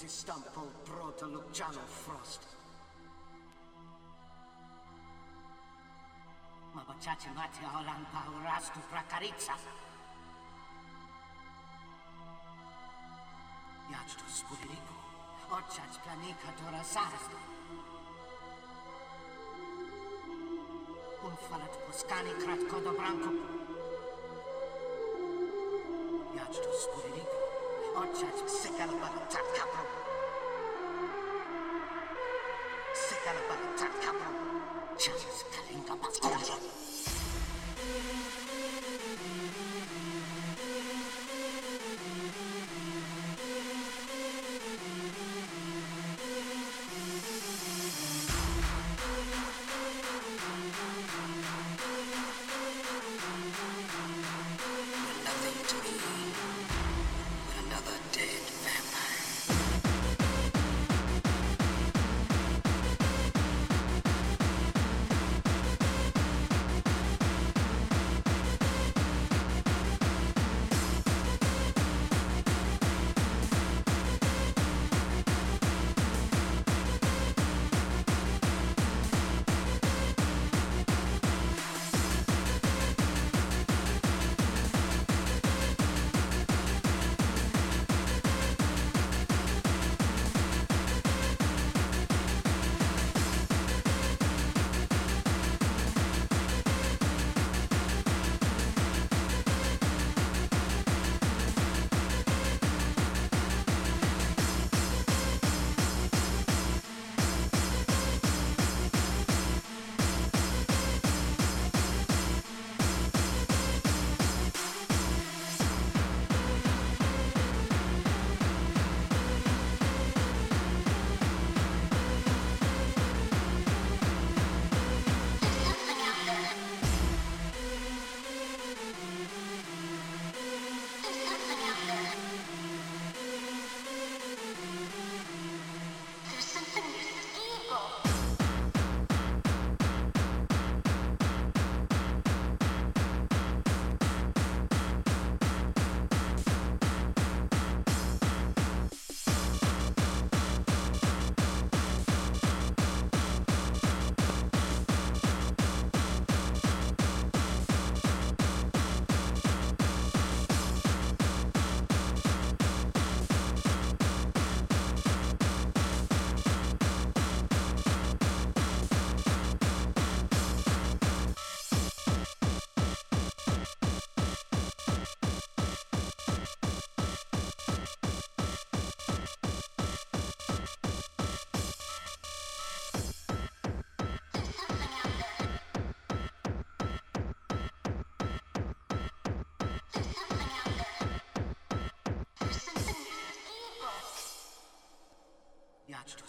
si stampò proto Luciano Frost. Ma bocciaci mate a Olan Paurastu Prakarica. Jać tu spójniku, oczać planika Dora Sarasta. Un falat puskani kratko do branko. Untouched, sick out of my top.